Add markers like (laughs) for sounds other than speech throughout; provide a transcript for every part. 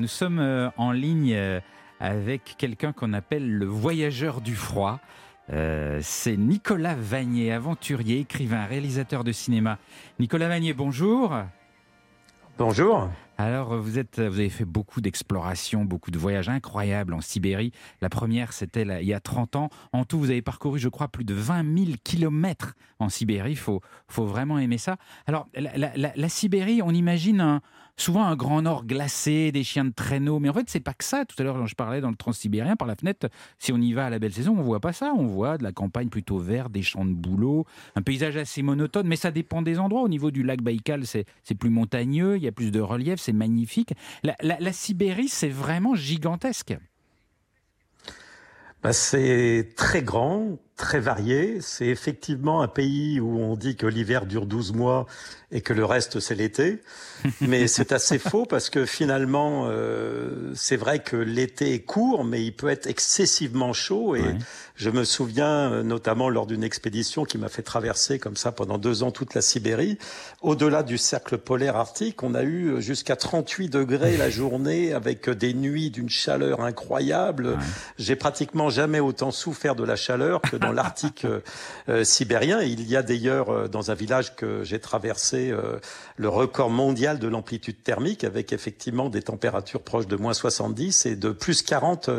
Nous sommes euh, en ligne euh, avec quelqu'un qu'on appelle le voyageur du froid. Euh, c'est Nicolas Vanier, aventurier, écrivain, réalisateur de cinéma. Nicolas Vanier, bonjour. Bonjour. Alors, vous, êtes, vous avez fait beaucoup d'explorations, beaucoup de voyages incroyables en Sibérie. La première, c'était il y a 30 ans. En tout, vous avez parcouru, je crois, plus de 20 000 kilomètres en Sibérie. Il faut, faut vraiment aimer ça. Alors, la, la Sibérie, on imagine un, souvent un grand nord glacé, des chiens de traîneau. Mais en fait, c'est pas que ça. Tout à l'heure, je parlais dans le transsibérien par la fenêtre. Si on y va à la belle saison, on voit pas ça. On voit de la campagne plutôt verte, des champs de bouleau, un paysage assez monotone. Mais ça dépend des endroits. Au niveau du lac Baïkal, c'est plus montagneux, il y a plus de relief, c'est magnifique. la Sibérie, c'est vraiment gigantesque. Bah, c'est très grand, très varié. C'est effectivement un pays où on dit que l'hiver dure 12 mois et que le reste c'est l'été. (laughs) Mais c'est assez faux parce que finalement, euh, c'est vrai que l'été est court, mais il peut être excessivement chaud. Et je me souviens euh, notamment lors d'une expédition qui m'a fait traverser comme ça pendant deux ans toute la Sibérie. Au-delà du cercle polaire arctique, on a eu euh, jusqu'à 38 degrés la (laughs) journée avec des nuits d'une chaleur incroyable. J'ai pratiquement jamais autant souffert de la chaleur que dans l'Arctique euh, sibérien. il y a d'ailleurs dans un village que j'ai traversé le record mondial de l'amplitude thermique avec effectivement des températures proches de moins 70 et de plus 40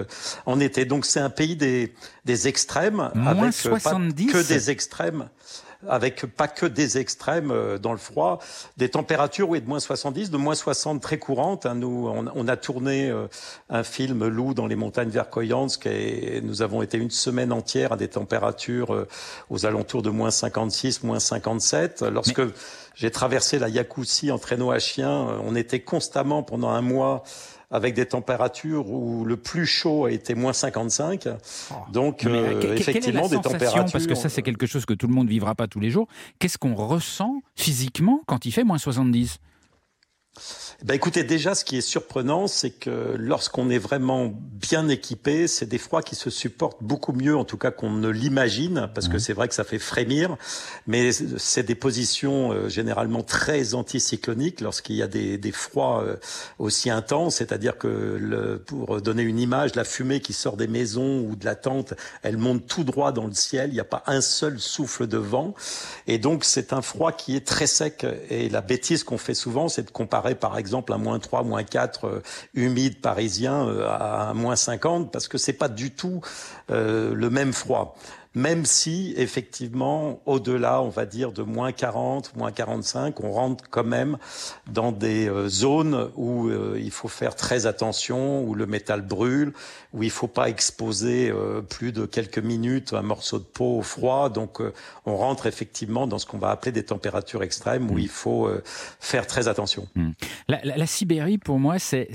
en été. Donc c'est un pays des, des extrêmes, avec 70. Euh, pas que des extrêmes avec pas que des extrêmes euh, dans le froid, des températures oui de moins 70, de moins 60 très courantes. Hein. Nous, on, a tourné euh, un film Loup dans les montagnes Verkhoyansk et nous avons été une semaine entière à des températures aux alentours de moins 56, moins 57. Lorsque j'ai traversé la Yakoutie en traîneau à chien, on était constamment pendant un mois avec des températures où le plus chaud a été moins 55. Donc, euh, effectivement, des températures. Parce que ça, c'est quelque chose que tout le monde vivra pas tous les jours. Qu'est-ce qu'on ressent physiquement quand il fait moins 70 ben écoutez, déjà, ce qui est surprenant, c'est que lorsqu'on est vraiment bien équipé, c'est des froids qui se supportent beaucoup mieux, en tout cas qu'on ne l'imagine, parce que c'est vrai que ça fait frémir, mais c'est des positions euh, généralement très anticycloniques lorsqu'il y a des, des froids euh, aussi intenses, c'est-à-dire que le, pour donner une image, la fumée qui sort des maisons ou de la tente, elle monte tout droit dans le ciel, il n'y a pas un seul souffle de vent, et donc c'est un froid qui est très sec, et la bêtise qu'on fait souvent, c'est de comparer par exemple un moins 3, moins 4 euh, humide parisien euh, à un moins 50 parce que c'est pas du tout euh, le même froid même si effectivement, au-delà, on va dire, de moins 40, moins 45, on rentre quand même dans des euh, zones où euh, il faut faire très attention, où le métal brûle, où il faut pas exposer euh, plus de quelques minutes un morceau de peau au froid. Donc, on rentre effectivement dans ce qu'on va appeler des températures extrêmes, où mm. il faut faire très attention. Mm. La, la, Sibérie, pour moi, c'est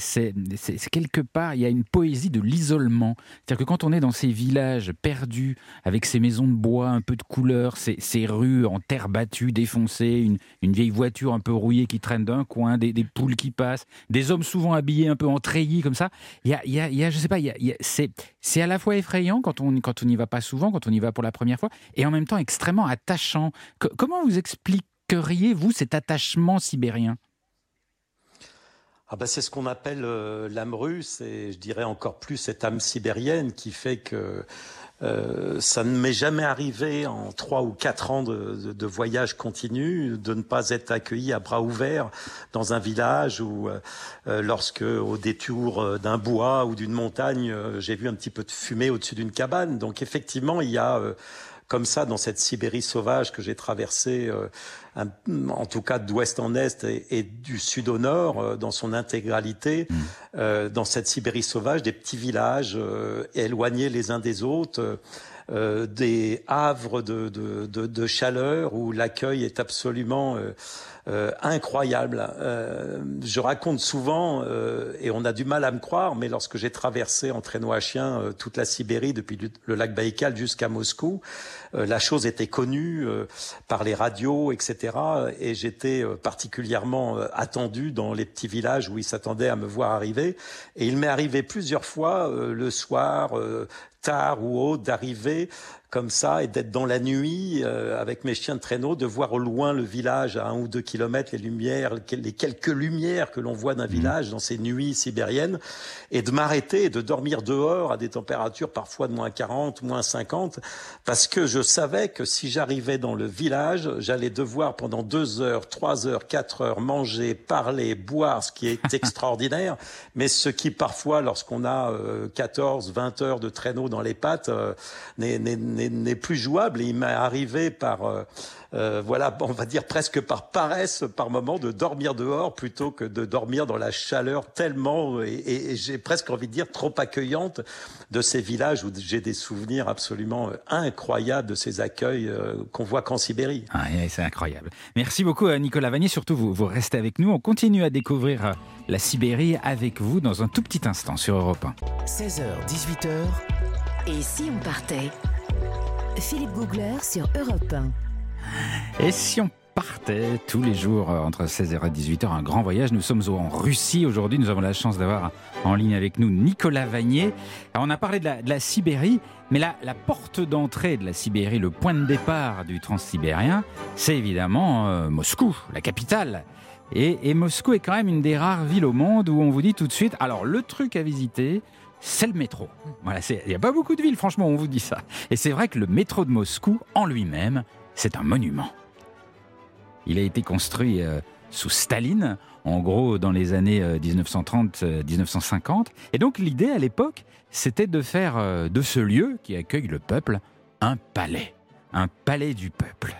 quelque part, il y a une poésie de l'isolement. C'est-à-dire que quand on est dans ces villages perdus, avec ces maisons de bois, un peu de couleur, ces, ces rues en terre battue, défoncées, une, une, vieille voiture un peu rouillée qui traîne d'un coin, des, des, poules qui passent, des hommes souvent habillés un peu en treillis comme ça. Il y a, y a, je sais pas, il y a, c'est, à la fois effrayant quand on quand on n'y va pas souvent, quand on y va pour la première fois, et en même temps extrêmement attachant. comment vous expliqueriez vous cet attachement sibérien? Ah ben c'est ce qu'on appelle euh, l'âme russe et je dirais encore plus cette âme sibérienne qui fait que euh, ça ne m'est jamais arrivé en trois ou quatre ans de, voyage continu de ne pas être accueilli à bras ouverts dans un village ou euh, euh, lorsque au détour d'un bois ou d'une montagne j'ai vu un petit peu de fumée au-dessus d'une cabane. Donc effectivement il y a comme ça dans cette Sibérie sauvage que j'ai traversée, euh, en tout cas d'ouest en est et, du sud au nord, euh, dans son intégralité, mm. euh, dans cette Sibérie sauvage, des petits villages éloignés les uns des autres. des havres de, de, de, de chaleur où l'accueil est absolument euh, incroyable. Euh, je raconte souvent, euh, et on a du mal à me croire, mais lorsque j'ai traversé en traîneau à chien toute la Sibérie, depuis le lac Baïkal jusqu'à Moscou, la chose était connue par les radios, etc. Et j'étais particulièrement attendu dans les petits villages où ils s'attendaient à me voir arriver. Et il m'est arrivé plusieurs fois le soir, tard ou haut, d'arriver comme ça et d'être dans la nuit euh, avec mes chiens de traîneau, de voir au loin le village à un ou deux kilomètres, les lumières, les quelques lumières que l'on voit d'un mmh. village dans ces nuits sibériennes, et de m'arrêter et de dormir dehors à des températures parfois de moins 40, moins 50, parce que je savais que si j'arrivais dans le village, j'allais devoir pendant deux heures, trois heures, quatre heures manger, parler, boire, ce qui est (laughs) extraordinaire, mais ce qui parfois, lorsqu'on a 14, euh, 20 heures de traîneau dans les pattes, euh, n'est n'est plus jouable. Et il m'est arrivé par, euh, euh, voilà, on va dire presque par paresse, par moment, de dormir dehors plutôt que de dormir dans la chaleur tellement, et, j'ai presque envie de dire trop accueillante de ces villages où j'ai des souvenirs absolument euh, incroyables de ces accueils qu'on voit qu'en Sibérie. Ah, c'est incroyable. Merci beaucoup Nicolas Vanier. Surtout, vous, vous restez avec nous. On continue à découvrir la Sibérie avec vous dans un tout petit instant sur Europe 1. 16h, 18h. Et si on partait? Philippe Googler sur Europe 1. Et si on partait tous les jours euh, entre 16h et 18h, un grand voyage. Nous sommes en Russie aujourd'hui. Nous avons la chance d'avoir en ligne avec nous Nicolas Vanier. on a parlé de la, Sibérie, mais la, la porte d'entrée de la Sibérie, le point de départ du transsibérien, c'est évidemment euh, Moscou, la capitale. Et, et Moscou est quand même une des rares villes au monde où on vous dit tout de suite, alors le truc à visiter, c'est le métro. Voilà, il n'y a pas beaucoup de villes, franchement, on vous dit ça. Et c'est vrai que le métro de Moscou, en lui-même, c'est un monument. Il a été construit euh, sous Staline, en gros dans les années 1930-1950. Euh, Et donc l'idée à l'époque, c'était de faire euh, de ce lieu qui accueille le peuple un palais, un palais du peuple.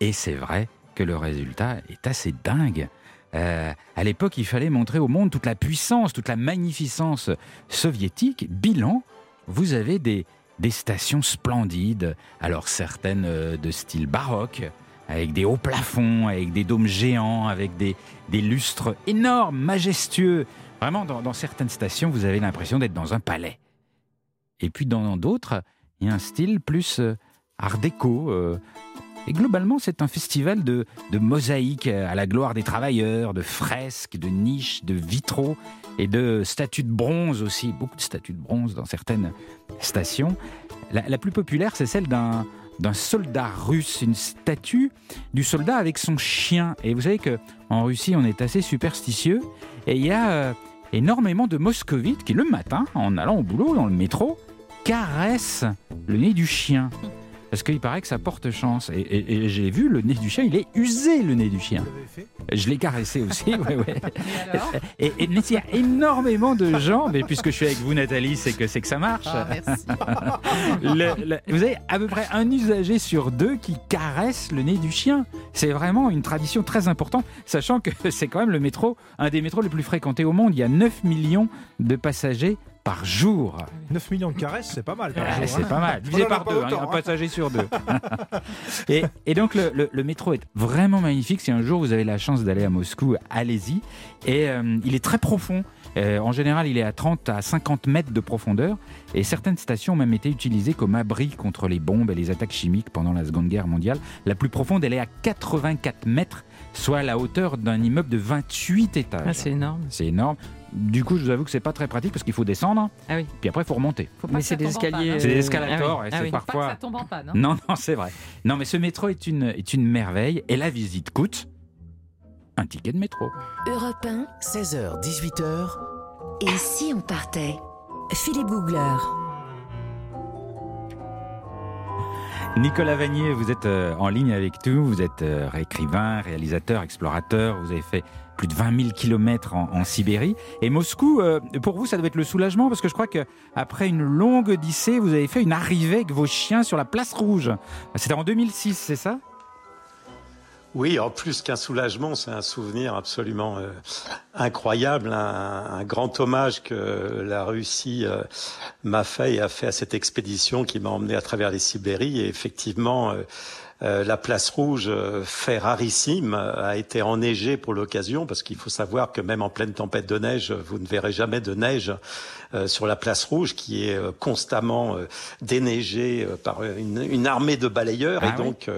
Et c'est vrai que le résultat est assez dingue. Euh, à l'époque, il fallait montrer au monde toute la puissance, toute la magnificence soviétique. Bilan, vous avez des, stations splendides, alors certaines euh, de style baroque, avec des hauts plafonds, avec des dômes géants, avec des, des lustres énormes, majestueux. Vraiment, dans, certaines stations, vous avez l'impression d'être dans un palais. Et puis dans d'autres, il y a un style plus euh, art déco, et globalement, c'est un festival de, de mosaïques à la gloire des travailleurs, de fresques, de niches, de vitraux et de statues de bronze aussi. Beaucoup de statues de bronze dans certaines stations. La, plus populaire, c'est celle d'un d'un soldat russe, une statue du soldat avec son chien. Et vous savez que en Russie, on est assez superstitieux et il y a euh, énormément de moscovites qui le matin, en allant au boulot dans le métro, caressent le nez du chien parce qu'il paraît que ça porte chance. Et, j'ai vu le nez du chien, il est usé le nez du chien. Je l'ai caressé aussi. (laughs) ouais, ouais. Et, il y a énormément de gens, mais puisque je suis avec vous Nathalie, c'est que c'est que ça marche. Ah, merci. (laughs) vous avez à peu près un usager sur deux qui caresse le nez du chien. C'est vraiment une tradition très importante, sachant que (laughs) c'est quand même le métro, un des métros les plus fréquentés au monde. Il y a 9 millions de passagers par jour. 9 millions de caresses, c'est pas mal. c'est pas mal. Divisé par deux, hein, un hein. passager sur deux. (laughs) et, donc le, métro est vraiment magnifique. Si un jour vous avez la chance d'aller à Moscou, allez-y. Et euh, il est très profond. Euh, en général, il est à 30 à 50 mètres de profondeur. Et certaines stations ont même été utilisées comme abri contre les bombes et les attaques chimiques pendant la Seconde Guerre mondiale. La plus profonde, elle est à 84 mètres, soit la hauteur d'un immeuble de 28 étages. Ah, c'est énorme. C'est énorme. Du coup, je vous avoue que c'est pas très pratique parce qu'il faut descendre. Ah oui. Puis après, il faut remonter. mais c'est des escaliers. C'est des escalators. Ah et c'est parfois. ça tombe en panne. Hein. Non, non, c'est vrai. Non, mais ce métro est une, est une merveille et la visite coûte un ticket de métro. Europe 1, 16h, 18h. Et si on partait? Philippe Googler. Nicolas Vanier, vous êtes euh, en ligne avec nous, vous êtes euh, écrivain, réalisateur, explorateur, vous avez fait plus de 20 000 kilomètres en, Sibérie. Et Moscou, euh, pour vous, ça doit être le soulagement parce que je crois qu'après une longue odyssée, vous avez fait une arrivée avec vos chiens sur la place rouge. C'était en 2006, c'est ça? Oui, en plus qu'un soulagement, c'est un souvenir absolument euh, incroyable, un, grand hommage que la Russie euh, m'a fait et a fait à cette expédition qui m'a emmené à travers les Sibéries. Et effectivement, euh, la place rouge, euh, fait rarissime, a été enneigée pour l'occasion, parce qu'il faut savoir que même en pleine tempête de neige, vous ne verrez jamais de neige sur la place rouge, qui est constamment déneigée par une, armée de balayeurs. Ah et donc,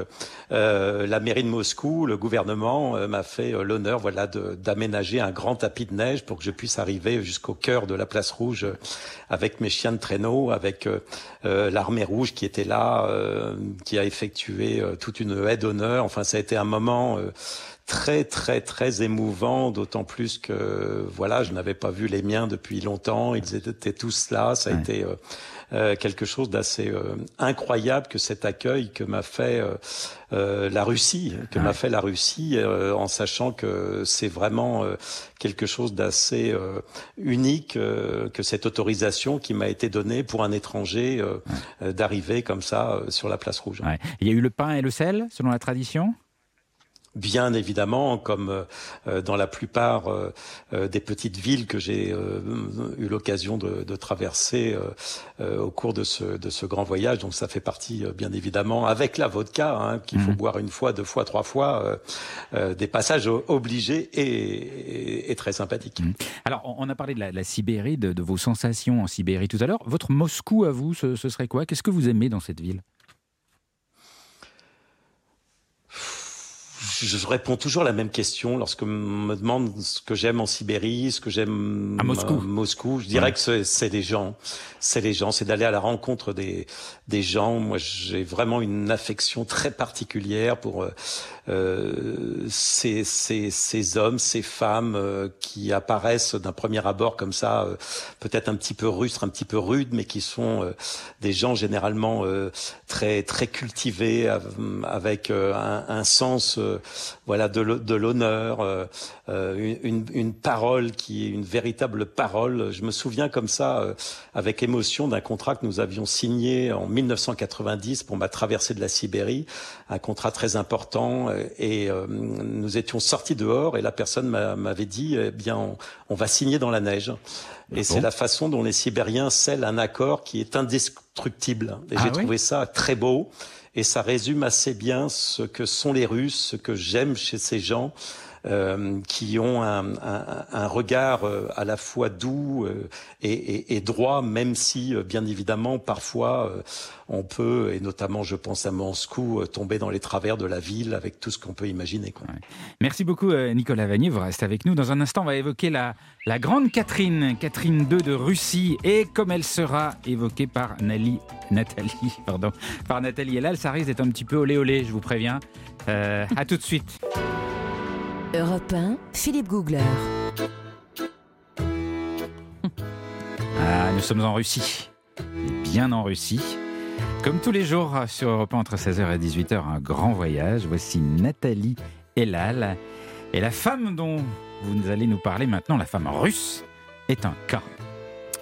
la mairie de Moscou, le gouvernement m'a fait l'honneur, voilà, d'aménager un grand tapis de neige pour que je puisse arriver jusqu'au cœur de la place rouge avec mes chiens de traîneau, avec l'armée rouge qui était là, qui a effectué toute une haie d'honneur. Enfin, ça a été un moment euh, très très très émouvant, d'autant plus que voilà, je n'avais pas vu les miens depuis longtemps. Ils étaient tous là. Ça a été euh, euh, quelque chose d'assez incroyable que cet accueil que m'a fait la Russie, que m'a fait la Russie, en sachant que c'est vraiment quelque chose d'assez unique que cette autorisation qui m'a été donnée pour un étranger d'arriver comme ça sur la place rouge. Il y a eu le pain et le sel, selon la tradition? Bien évidemment, comme euh, dans la plupart euh, euh, des petites villes que j'ai eu l'occasion de, de, traverser au cours de ce, de ce grand voyage, donc ça fait partie bien évidemment avec la vodka hein, qu'il faut mhm. boire une fois, deux fois, trois fois, des passages obligés et, et, très sympathiques. Mhm. Alors, on a parlé de la, Sibérie, de, de, vos sensations en Sibérie tout à l'heure. Votre Moscou à vous, ce, ce serait quoi? Qu'est-ce que vous aimez dans cette ville? Je réponds toujours la même question lorsque on me demande ce que j'aime en Sibérie, ce que j'aime à Moscou. Moscou, je dirais que c'est les gens, c'est les gens, c'est d'aller à la rencontre des des gens. Moi, j'ai vraiment une affection très particulière pour euh, euh, ces, ces, ces, hommes, ces femmes euh, qui apparaissent d'un premier abord comme ça, euh, peut-être un petit peu rustres, un petit peu rudes, mais qui sont des gens généralement très très cultivés, avec un, un, sens voilà de l'honneur, une, une, parole qui est une véritable parole. Je me souviens comme ça, avec émotion, d'un contrat que nous avions signé en 1990 pour ma traversée de la Sibérie, un contrat très important euh, et euh, nous étions sortis dehors et la personne m'avait dit eh bien on, va signer dans la neige. Et c'est la façon dont les Sibériens scellent un accord qui est indestructible. Et j'ai ah trouvé ça très beau et ça résume assez bien ce que sont les Russes, ce que j'aime chez ces gens. Euh, qui ont un, regard euh, à la fois doux euh, et, droit, même si, bien évidemment, parfois, on peut, et notamment, je pense à Moscou, tomber dans les travers de la ville avec tout ce qu'on peut imaginer. Merci beaucoup, Nicolas Vanier. Vous restez avec nous. Dans un instant, on va évoquer la, grande Catherine, Catherine II de Russie, et comme elle sera évoquée par Nathalie, (laughs) pardon, par Nathalie Elal, ça risque d'être un petit peu olé olé, je vous préviens. Euh, à tout de suite. Europe 1, Philippe Googler. Ah, nous sommes en Russie. Bien en Russie. Comme tous les jours sur Europe 1 entre 16h et 18h, un grand voyage. Voici Nathalie Elal. Et la femme dont vous allez nous parler maintenant, la femme russe, est un cas.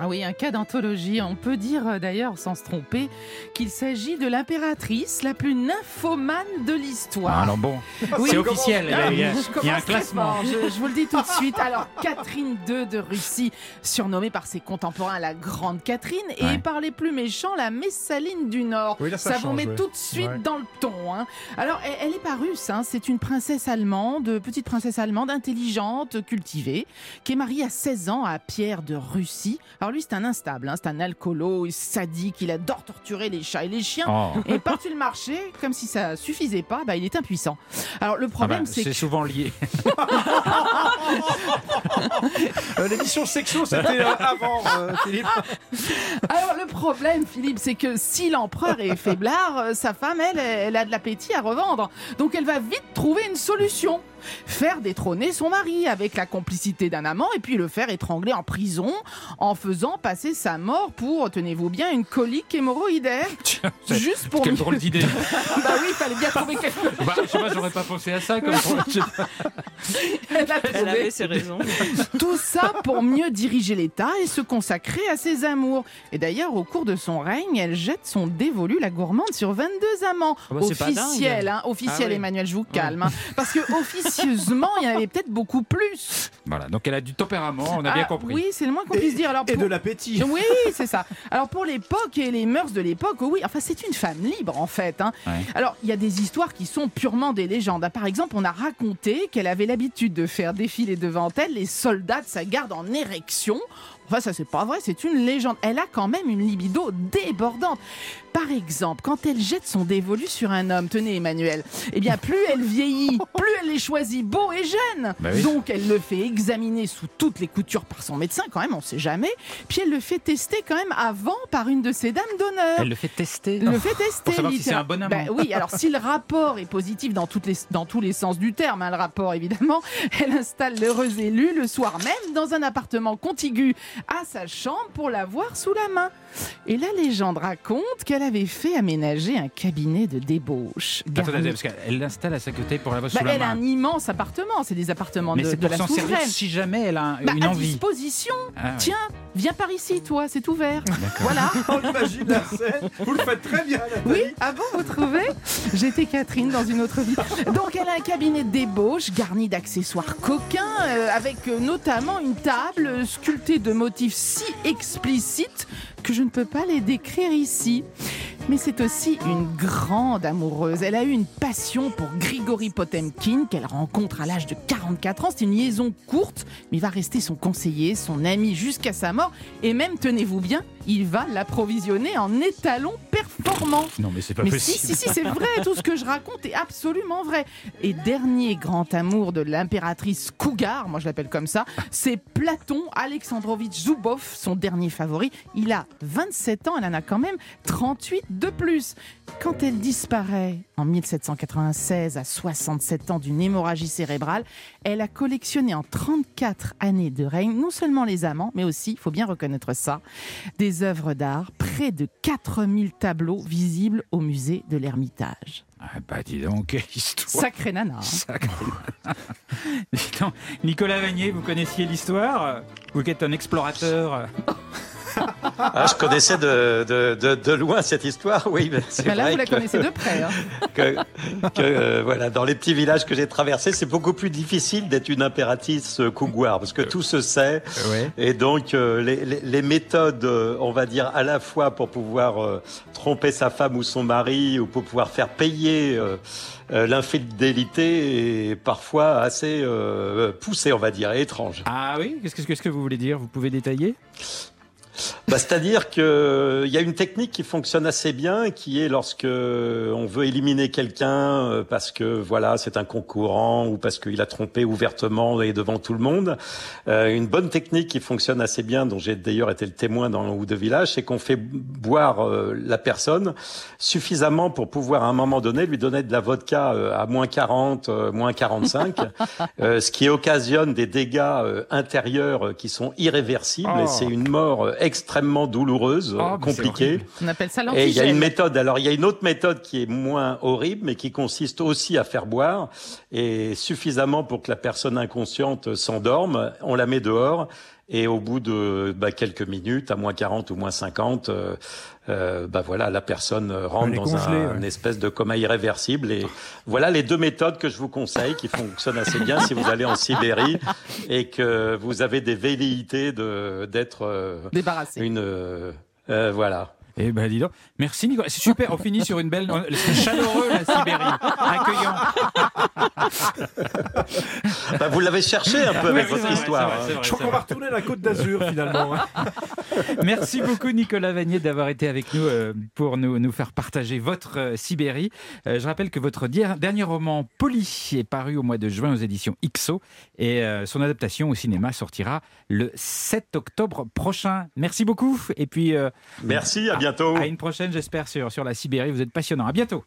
Ah oui, un cas d'anthologie. On peut dire euh, d'ailleurs, sans se tromper, qu'il s'agit de l'impératrice la plus nymphomane de l'histoire. Ah, alors bon, (laughs) c'est officiel, il y a, un classement. Je, vous le dis tout de (laughs) suite. Alors, Catherine II de Russie, surnommée par ses contemporains la Grande Catherine et par les plus méchants la Messaline du Nord. ça, vous met tout de suite dans le ton. Hein. Alors, elle, n'est est pas russe, hein. c'est une princesse allemande, petite princesse allemande, intelligente, cultivée, qui est mariée à 16 ans à Pierre de Russie. Alors, lui, c'est un instable, hein. c'est un alcoolo, sadique, il adore torturer les chats et les chiens. Oh. Et partout le marché, comme si ça suffisait pas, bah, il est impuissant. Alors le problème, ah bah, c'est c'est souvent lié. (laughs) Euh, l'émission sexo, c'était euh, avant, euh, Philippe. Alors le problème, Philippe, c'est que si l'empereur est faiblard, sa femme, elle, elle a de l'appétit à revendre. Donc elle va vite trouver une solution faire détrôner son mari avec la complicité d'un amant et puis le faire étrangler en prison en faisant passer sa mort pour, tenez-vous bien, une colique hémorroïdaire. (laughs) Juste pour. Quelle drôle d'idée. (laughs) bah oui, il fallait bien trouver quelque chose. Bah, je sais pas, j'aurais pas pensé à ça comme (laughs) Elle, Elle avait ses raisons. Tout ça pour mieux diriger l'État et se consacrer à ses amours. Et d'ailleurs, au cours de son règne, elle jette son dévolu, la gourmande, sur 22 amants. Ah bah, officiel, hein, officiel, ah Emmanuel, je vous calme. Hein. parce que officiel malicieusement, il y en avait peut-être beaucoup plus. Voilà, donc elle a du tempérament, on a bien ah, compris. Oui, c'est le moins qu'on puisse dire. Alors, Et de l'appétit. Oui, c'est ça. Alors pour l'époque et les mœurs de l'époque, oui, enfin c'est une femme libre en fait. Hein. Alors il y a des histoires qui sont purement des légendes. Par exemple, on a raconté qu'elle avait l'habitude de faire défiler devant elle les soldats de sa garde en érection Enfin, ça, c'est pas vrai, c'est une légende. Elle a quand même une libido débordante. Par exemple, quand elle jette son dévolu sur un homme, tenez Emmanuel, eh bien, plus elle vieillit, (laughs) plus elle est choisie beau et jeune. Bah Donc, elle le fait examiner sous toutes les coutures par son médecin, quand même, on sait jamais. Puis, elle le fait tester quand même avant par une de ses dames d'honneur. Elle le fait tester Le fait tester. Pour savoir si c'est un bon ben oui, (laughs) alors si le rapport est positif dans, toutes les, dans tous les sens du terme, hein, le rapport évidemment, elle installe l'heureux élu le soir même dans un appartement contigu à sa chambre pour la voir sous la main. Et la légende raconte qu'elle avait fait aménager un cabinet de débauche. Attendez, parce qu'elle l'installe à sa côté pour la voir sous bah, la main. Elle a un immense appartement, c'est des appartements Mais de, pour la souveraine. si jamais elle a bah, une à disposition. Ah, Tiens, viens par ici, toi, c'est ouvert. Voilà. (laughs) On imagine la scène. Vous le faites très bien. Oui, ah bon, vous trouvez? J'étais Catherine dans une autre vie. Donc, elle a un cabinet de débauche garni d'accessoires coquins, euh, avec euh, notamment une table sculptée de motifs si explicites que je ne peux pas les décrire ici. Mais c'est aussi une grande amoureuse. Elle a eu une passion pour Grigory Potemkin qu'elle rencontre à l'âge de 44 ans. C'est une liaison courte, mais il va rester son conseiller, son ami jusqu'à sa mort. Et même, tenez-vous bien, il va l'approvisionner en étalons performants. Non, mais c'est pas possible. Si, si, si, c'est vrai. Tout ce que je raconte est absolument vrai. Et dernier grand amour de l'impératrice Cougar, moi je l'appelle comme ça, c'est Platon Alexandrovitch Zubov, son dernier favori. Il a 27 ans, elle en a quand même 38 de plus. Quand elle disparaît en 1796 à 67 ans d'une hémorragie cérébrale, elle a collectionné en 34 années de règne non seulement les amants, mais aussi, il faut bien reconnaître ça, des œuvres d'art, près de 4000 tableaux visibles au musée de l'Ermitage. Ah bah dis donc, quelle histoire Sacré nana hein. Sacré nana. (laughs) Nicolas Vanier, vous connaissiez l'histoire? Vous qui êtes un explorateur (laughs) ah, je connaissais de, de, de, loin cette histoire, oui. C'est là, vous la connaissez de près. Hein. (laughs) Que, que euh, voilà, dans les petits villages que j'ai traversés, c'est beaucoup plus difficile d'être une impératrice cougoire, parce que tout se sait. Et donc, euh, les, les, les, méthodes, euh, on va dire, à la fois pour pouvoir tromper sa femme ou son mari, ou pour pouvoir faire payer l'infidélité, est parfois assez poussée, on va dire, et étrange. Ah oui Qu'est-ce que, que vous voulez dire? Vous pouvez détailler? Bah, C'est-à-dire qu'il euh, y a une technique qui fonctionne assez bien, qui est lorsque on veut éliminer quelqu'un euh, parce que voilà c'est un concurrent ou parce qu'il a trompé ouvertement et devant tout le monde. Euh, une bonne technique qui fonctionne assez bien, dont j'ai d'ailleurs été le témoin dans ou de village, c'est qu'on fait boire la personne suffisamment pour pouvoir à un moment donné lui donner de la vodka à moins 40, moins 45, (laughs) ce qui occasionne des dégâts intérieurs qui sont irréversibles et oh. c'est une mort extrêmement douloureuse, oh, compliquée. On appelle ça Et il y a une méthode. Alors il y a une autre méthode qui est moins horrible, mais qui consiste aussi à faire boire et suffisamment pour que la personne inconsciente s'endorme. On la met dehors et au bout de bah, quelques minutes, à moins 40 ou moins 50, euh, euh, bah voilà, la personne rentre dans un, une espèce de coma irréversible. Et voilà les deux méthodes que je vous conseille, qui fonctionnent assez bien si vous allez en Sibérie (laughs) et que vous avez des velléités de d'être euh, débarrassé. Une euh, euh voilà. Eh ben dis donc, merci Nicolas. C'est super, on finit sur une belle. C'est chaleureux la Sibérie, accueillant. Bah, vous l'avez cherché un peu avec votre histoire. Hein. Je crois qu'on va retourner à la Côte d'Azur finalement. Hein. (laughs) merci beaucoup Nicolas Vanier d'avoir été avec nous euh, pour nous, nous faire partager votre euh, Sibérie. Euh, je rappelle que votre dernier roman Poli est paru au mois de juin aux éditions IXO et son adaptation au cinéma sortira le 7 octobre prochain. Merci beaucoup et puis. merci. À À une prochaine, j'espère, sur, sur la Sibérie. Vous êtes passionnant. À bientôt.